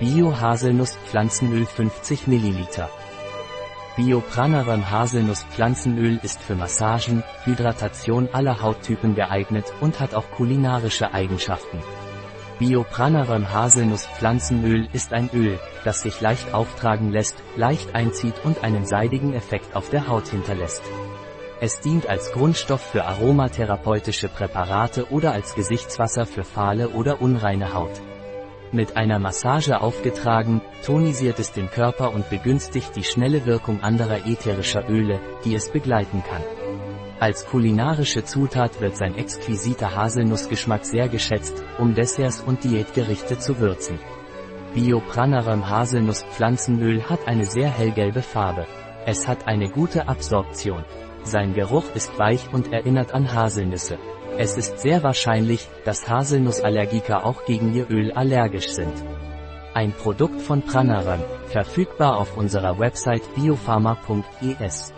Bio-Haselnuss-Pflanzenöl 50 ml. Bio-Pranarum Haselnuss-Pflanzenöl ist für Massagen, Hydratation aller Hauttypen geeignet und hat auch kulinarische Eigenschaften. Bio-Pranarum Haselnuss-Pflanzenöl ist ein Öl, das sich leicht auftragen lässt, leicht einzieht und einen seidigen Effekt auf der Haut hinterlässt. Es dient als Grundstoff für aromatherapeutische Präparate oder als Gesichtswasser für fahle oder unreine Haut. Mit einer Massage aufgetragen, tonisiert es den Körper und begünstigt die schnelle Wirkung anderer ätherischer Öle, die es begleiten kann. Als kulinarische Zutat wird sein exquisiter Haselnussgeschmack sehr geschätzt, um Desserts und Diätgerichte zu würzen. Biopranarum Haselnuss-Pflanzenöl hat eine sehr hellgelbe Farbe. Es hat eine gute Absorption. Sein Geruch ist weich und erinnert an Haselnüsse. Es ist sehr wahrscheinlich, dass Haselnussallergiker auch gegen ihr Öl allergisch sind. Ein Produkt von Pranaran, verfügbar auf unserer Website biopharma.es.